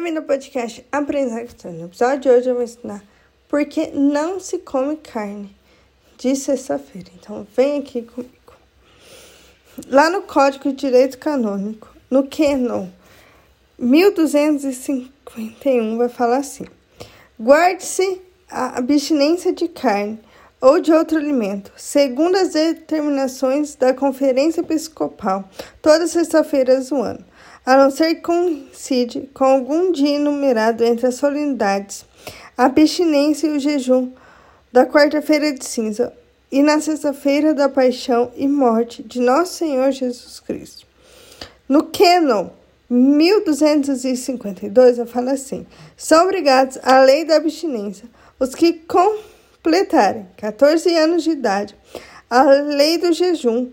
Bem-vindo ao podcast Aprendizagem. No episódio de hoje eu vou ensinar por que não se come carne de sexta-feira. Então vem aqui comigo. Lá no Código de Direito Canônico, no Canon 1251, vai falar assim: guarde-se a abstinência de carne ou de outro alimento, segundo as determinações da Conferência Episcopal, todas as sexta-feiras do ano, a não ser que coincide com algum dia enumerado entre as solenidades, a abstinência e o jejum da quarta-feira de cinza e na sexta-feira da paixão e morte de nosso Senhor Jesus Cristo. No Canon 1252, eu falo assim: são obrigados à lei da abstinência os que completarem 14 anos de idade, a lei do jejum,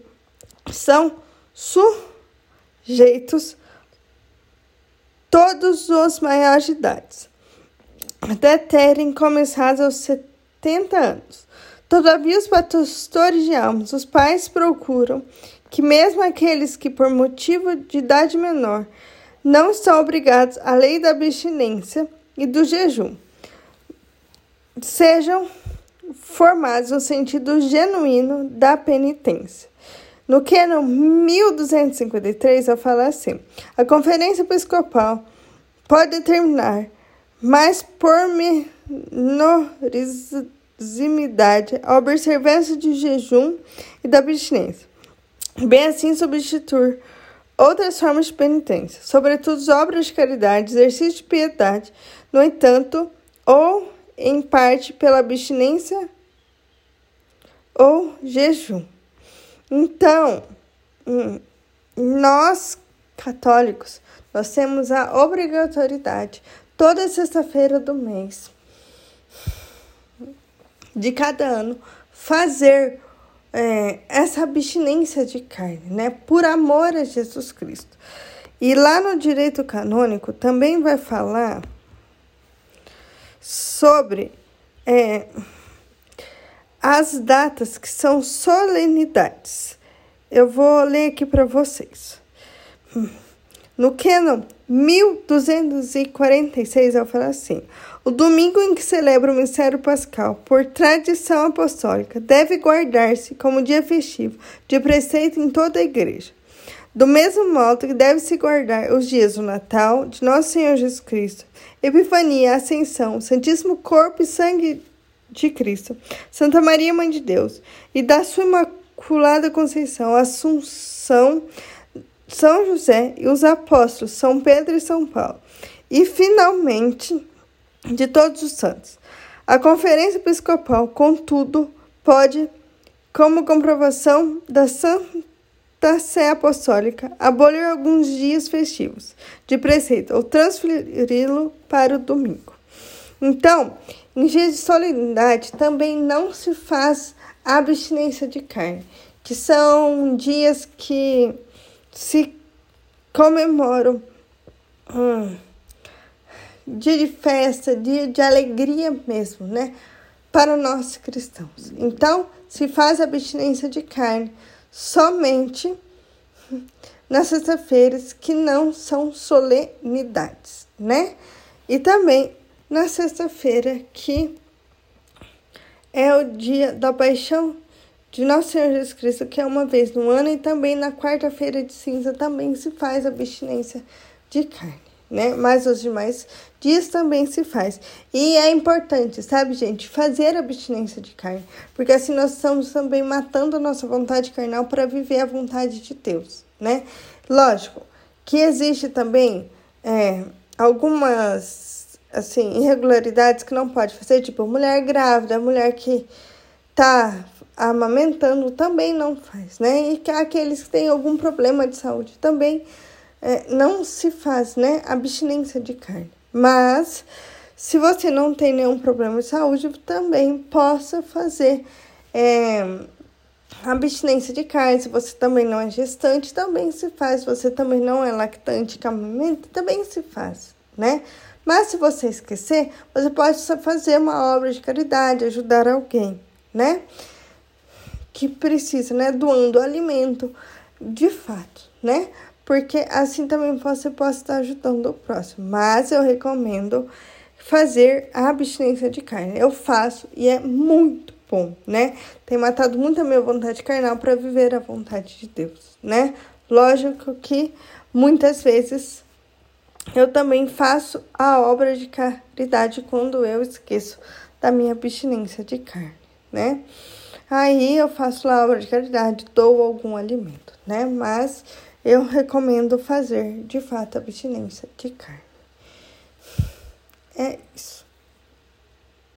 são sujeitos todos os maiores de idade, até terem começado aos 70 anos. Todavia, os pastores de almas, os pais procuram que mesmo aqueles que, por motivo de idade menor, não estão obrigados à lei da abstinência e do jejum, sejam formados no sentido genuíno da penitência. No Canon 1253, eu falo assim: a Conferência Episcopal pode determinar mais pormenorizimidade a observância de jejum e da abstinência. Bem assim, substituir outras formas de penitência, sobretudo obras de caridade, exercício de piedade, no entanto, ou em parte pela abstinência ou jejum. Então, hum, nós católicos, nós temos a obrigatoriedade toda sexta-feira do mês de cada ano fazer é, essa abstinência de carne, né? Por amor a Jesus Cristo. E lá no direito canônico também vai falar sobre é, as datas que são solenidades. Eu vou ler aqui para vocês. No Canon 1246, eu falo assim: o domingo em que celebra o mistério pascal, por tradição apostólica, deve guardar-se como dia festivo de preceito em toda a igreja. Do mesmo modo que deve-se guardar os dias do Natal, de Nosso Senhor Jesus Cristo, Epifania, Ascensão, Santíssimo Corpo e Sangue de Cristo, Santa Maria, Mãe de Deus, e da Sua Imaculada Conceição, Assunção, São José e os apóstolos, São Pedro e São Paulo. E, finalmente, de todos os santos. A Conferência Episcopal, contudo, pode, como comprovação da Santa Sé Apostólica, abolir alguns dias festivos de preceito ou transferi-lo para o domingo. Então, em dias de solenidade também não se faz abstinência de carne, que são dias que se comemoram hum, dia de festa, dia de alegria mesmo, né? Para nós cristãos. Então, se faz abstinência de carne somente nas sexta-feiras que não são solenidades, né? E também na sexta-feira que é o dia da paixão de Nosso Senhor Jesus Cristo, que é uma vez no ano, e também na quarta-feira de cinza também se faz abstinência de carne né? Mas os demais dias também se faz. E é importante, sabe, gente, fazer abstinência de carne, porque assim nós estamos também matando a nossa vontade carnal para viver a vontade de Deus, né? Lógico que existe também é, algumas assim irregularidades que não pode fazer, tipo mulher grávida, mulher que tá amamentando também não faz, né? E que aqueles que têm algum problema de saúde também é, não se faz, né, abstinência de carne. Mas se você não tem nenhum problema de saúde, também possa fazer é, abstinência de carne. Se você também não é gestante, também se faz. Se você também não é lactante, camamento, também se faz, né? Mas se você esquecer, você pode fazer uma obra de caridade, ajudar alguém, né? Que precisa, né? Doando alimento, de fato, né? porque assim também você pode estar ajudando o próximo. Mas eu recomendo fazer a abstinência de carne. Eu faço e é muito bom, né? Tem matado muito a minha vontade carnal para viver a vontade de Deus, né? Lógico que muitas vezes eu também faço a obra de caridade quando eu esqueço da minha abstinência de carne, né? Aí eu faço a obra de caridade, dou algum alimento, né? Mas eu recomendo fazer de fato a abstinência de carne. É isso.